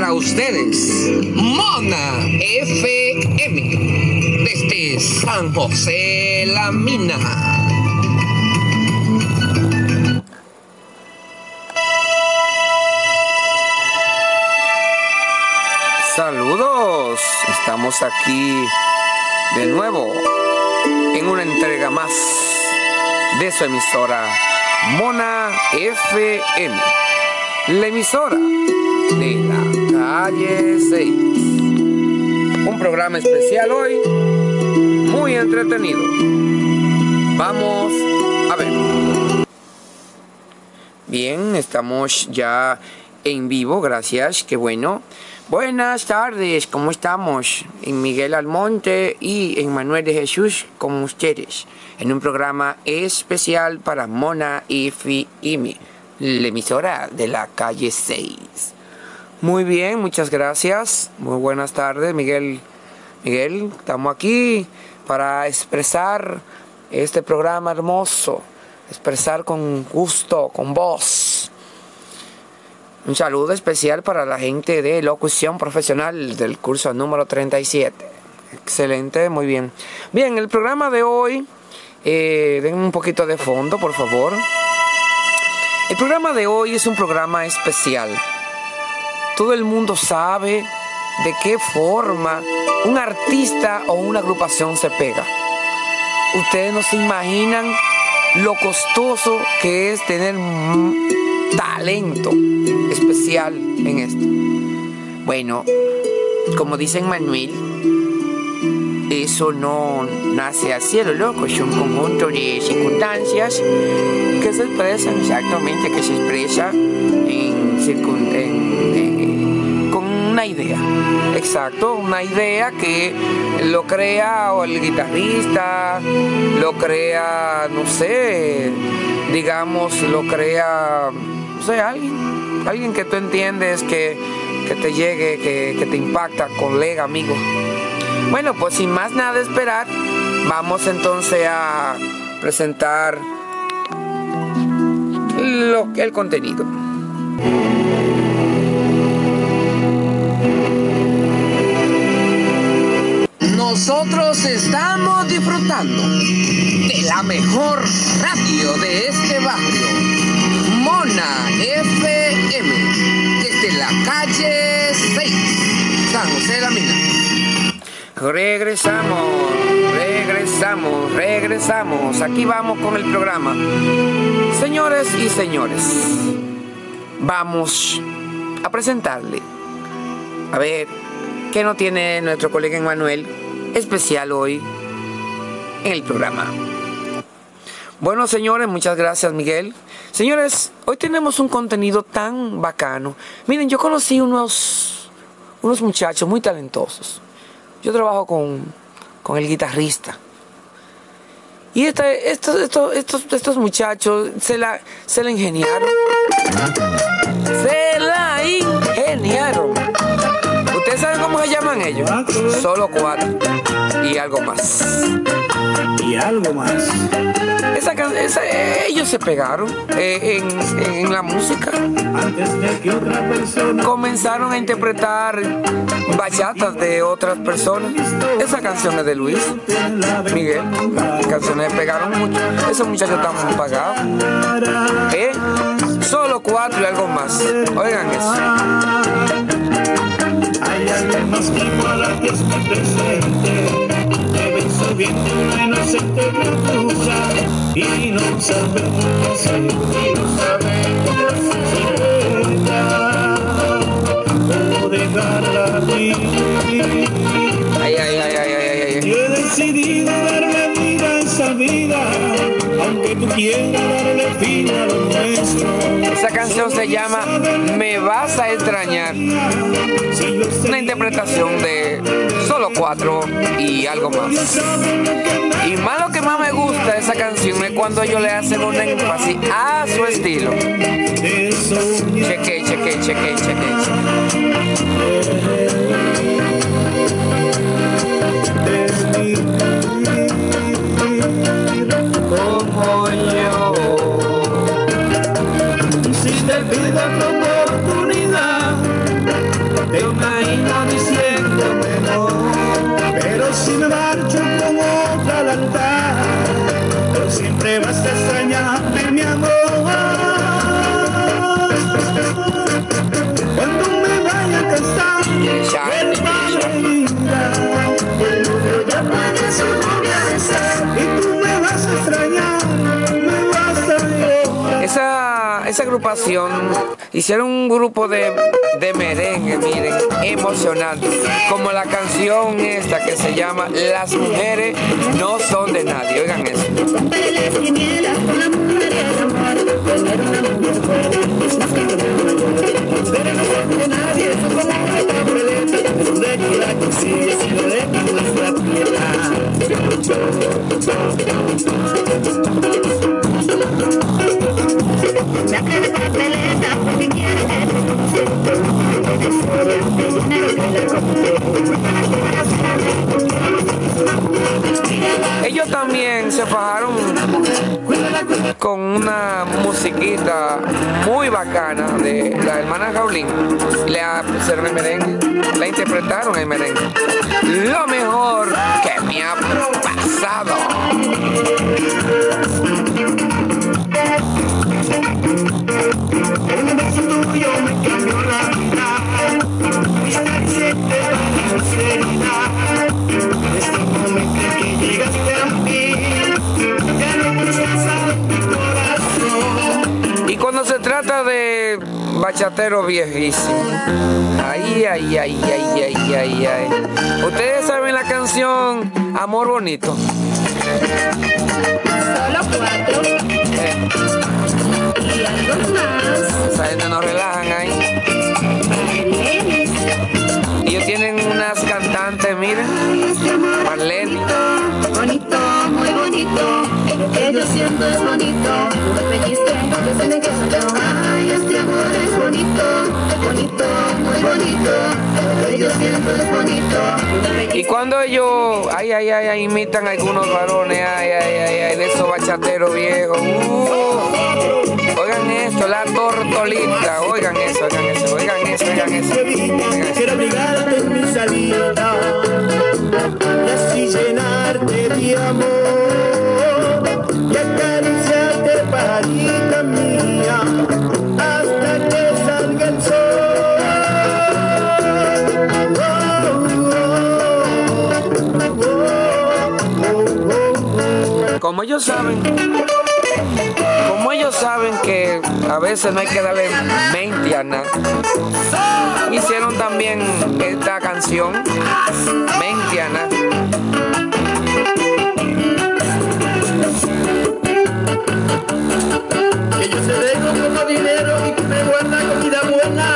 para ustedes Mona FM desde San José La Mina. Saludos, estamos aquí de nuevo en una entrega más de su emisora Mona FM, la emisora de la calle 6. Un programa especial hoy, muy entretenido. Vamos a ver. Bien, estamos ya en vivo, gracias, qué bueno. Buenas tardes, ¿cómo estamos? En Miguel Almonte y en Manuel de Jesús con ustedes, en un programa especial para Mona y Imi, la emisora de la calle 6. Muy bien, muchas gracias. Muy buenas tardes, Miguel. Miguel, estamos aquí para expresar este programa hermoso, expresar con gusto, con voz un saludo especial para la gente de locución profesional del curso número 37. Excelente, muy bien. Bien, el programa de hoy, eh, den un poquito de fondo, por favor. El programa de hoy es un programa especial. Todo el mundo sabe de qué forma un artista o una agrupación se pega. Ustedes no se imaginan lo costoso que es tener talento especial en esto. Bueno, como dicen Manuel, eso no nace al cielo, loco, es un conjunto de circunstancias que se expresan exactamente, que se expresa con una idea. Exacto, una idea que lo crea o el guitarrista, lo crea, no sé, digamos, lo crea o sea, alguien, alguien que tú entiendes que, te llegue, que, te impacta, colega, amigo. Bueno, pues sin más nada esperar, vamos entonces a presentar lo, el contenido. Nosotros estamos disfrutando de la mejor radio de este barrio Mona FM, desde la calle 6, San José de la Mina. Regresamos, regresamos, regresamos. Aquí vamos con el programa. Señores y señores, vamos a presentarle. A ver, ¿qué no tiene nuestro colega Emanuel especial hoy en el programa? Bueno, señores, muchas gracias, Miguel. Señores, hoy tenemos un contenido tan bacano. Miren, yo conocí unos, unos muchachos muy talentosos. Yo trabajo con, con el guitarrista. Y este, estos, estos, estos, estos muchachos se la, se la ingeniaron. Se la ingeniaron. Llaman ellos? Solo cuatro. Y algo más. Y algo más. Esa, esa, ellos se pegaron eh, en, en, la música. Antes de que otra persona Comenzaron a interpretar bachatas de otras personas. Esa canción es de Luis Miguel. Las canciones pegaron mucho. Esos muchachos están pagados. ¿Eh? Solo cuatro y algo más. Oigan eso. Igual que es mi presente. Deben subiendo una inocente criatura y no sabemos qué hacer. Y no sabemos qué hacer. Cómo dejarla aquí. Ay, ay, ay, ay, ay, ay. Yo he decidido darle vida a esa vida, aunque tú quieras darle fin a lo nuestro. Esa canción se llama Me vas a extrañar. Una interpretación de solo cuatro y algo más. Y más lo que más me gusta de esa canción es cuando ellos le hacen un énfasis a su estilo. Cheque, cheque, cheque, cheque. Esa, agrupación hicieron un grupo de, de merengue, miren, emocionante. Como la canción esta que se llama Las mujeres no son de nadie. Oigan eso. Una musiquita muy bacana de la hermana Jaulín. Le pusieron el merengue, la interpretaron el merengue. Lo mejor que me ha pasado. Bachatero viejísimo, ay, ay, ay, ay, ay, ay, ay. Ustedes saben la canción Amor Bonito. Solo cuatro Eh, y algo más. esa gente nos relajan ahí. Ellos tienen unas cantantes, miren, Marlene. Bonito, muy bonito. Y cuando ellos, ay, ay, ay, imitan algunos varones, ay, ay, ay, ay, de esos bachateros viejos. uh. oigan esto, la tortolita, oigan eso, oigan eso, oigan eso. oigan eso. Como ellos saben, como ellos saben que a veces no hay que darle mente a nada, hicieron también esta canción, Mente a nada. que yo se dejo como dinero y que me guarda comida buena.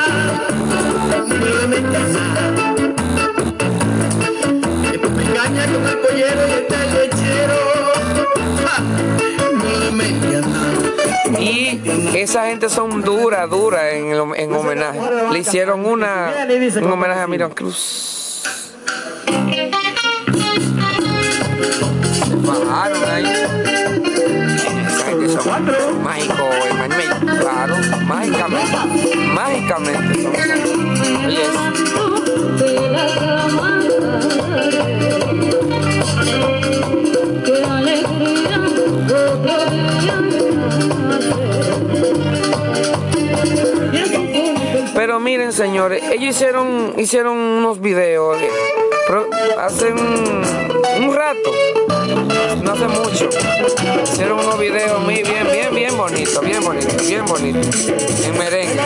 Me casa. Después me engaña con el pollero y está el lechero. Y esa gente son dura, dura en, en homenaje. Le hicieron una, un homenaje a Miriam Cruz. Se bajaron ahí. Son mágicos, Emanuel. Claro, mágicamente. Mágicamente son. Oye, ellos hicieron, hicieron unos videos eh, hace un, un rato, no hace mucho. Hicieron unos videos muy bien, bien, bien bonitos, bien bonitos, bien bonitos, en merengue.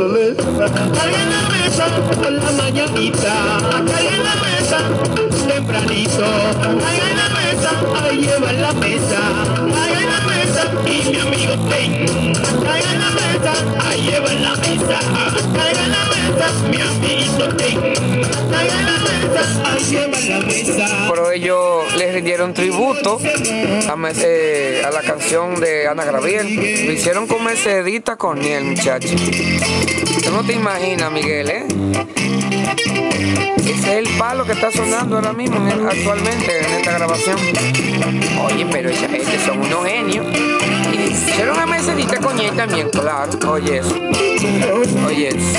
Baila vieja, hasta que amanezca. Baila, baila vieja, hasta que amanezca, que mañana temprano. Carga la mesa. Carga la mañanita. Carga la mesa tempranito. Carga la mesa, ahí lleva la mesa. Carga la mesa y mi amigo Ten. Carga la mesa, ahí lleva la mesa. Carga la mesa, mi amiguito Ten. Carga la mesa, ahí lleva la mesa. Pero ellos les rindieron tributo a, eh, a la canción de Ana Gabriel. Lo hicieron con Mercedita con él, muchacho. Tú no te imaginas, Miguel, ¿eh? Ese es el palo que está sonando ahora mismo, en- actualmente, en esta grabación. Oye, pero esa gente son unos genios. Y hicieron una mesedita con él también, claro. Oye, eso. Oye, eso.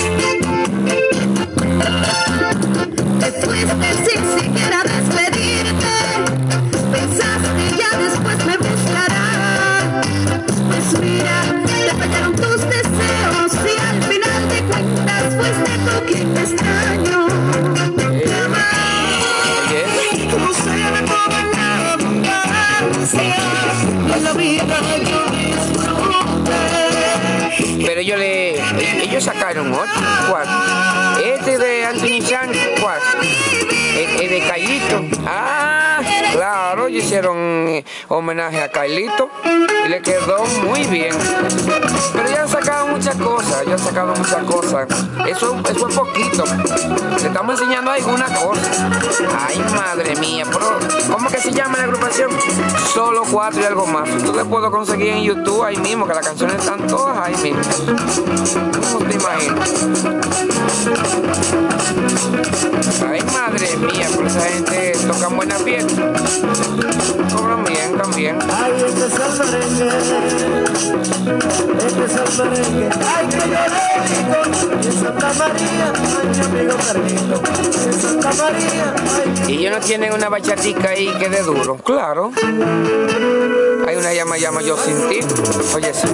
Sacaron otro. ¿Cuál? Este de Anthony ¿cuál? El, el de Cailito. Ah, claro, hicieron eh, homenaje a Cailito y le quedó muy bien. Pero ya han sacado muchas cosas, ya han sacado muchas cosas. Eso, eso es poquito. Le estamos enseñando algunas cosas. Ay, madre mía, pero ¿cómo que se llama la agrupación? Solo cuatro y algo más. Tú le puedo conseguir en YouTube ahí mismo, que las canciones están todas ahí mismo. ¿Cómo te imaginas? Ay, madre mía, pero esa gente toca buena fiesta. Cobran bien también. Ay, este es el merengue, este es el merengue. Ay, que yo le digo, en Santa María, ay, mi amigo Carlito. En Santa María, ay, Y ellos no tienen una bachatica ahí que de duro. Claro. Hay una llama llama yo sin ti. Oye, sí.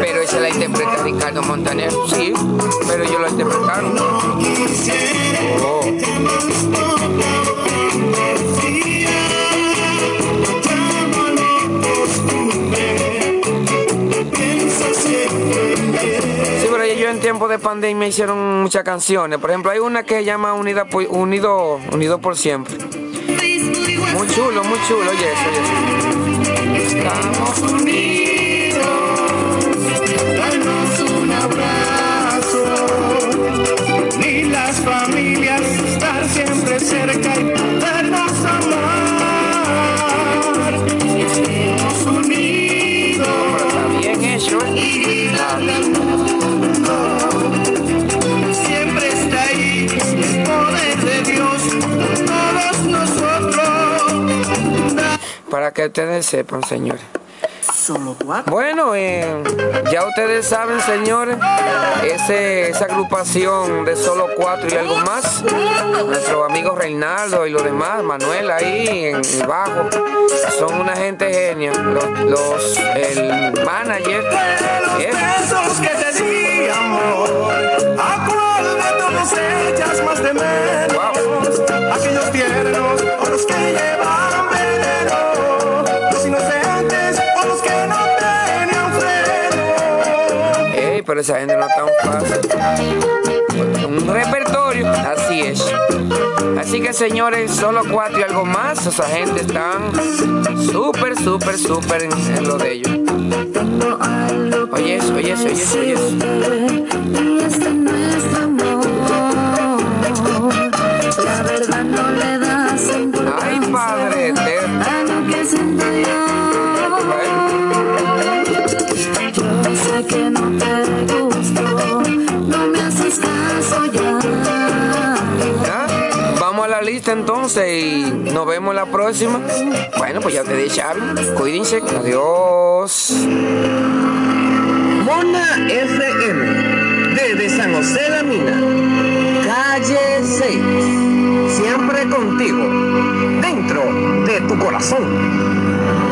Pero esa la interpreta Ricardo Montaner. Sí, pero ellos lo interpretaron. Oh. En tiempo de pandemia hicieron muchas canciones. Por ejemplo, hay una que se llama Unida por- Unido, Unido por Siempre. Muy chulo, muy chulo. Oye, eso, oye, eso. Estamos unidos. Danos un abrazo. Ni las familias estar siempre cerca y podernos amar. Estemos unidos. Está bien hecho, que ustedes sepan, señores. Solo cuatro. Bueno, eh, ya ustedes saben, señores, ese, esa agrupación de solo cuatro y algo más, nuestro amigo Reinaldo y los demás, Manuel ahí en el bajo, son una gente genia. Los, los- el manager, ¿eh? Esa gente no es tan fácil. Un repertorio, así es. Así que señores, solo cuatro y algo más, esa gente están súper, súper, súper en, lo de ellos. Oye eso, oye eso, la lista entonces y nos vemos la próxima. Bueno, pues ya te dije, Xavi. Cuídense. Adiós. Mona FM, desde San José La Mina, calle 6, siempre contigo, dentro de tu corazón.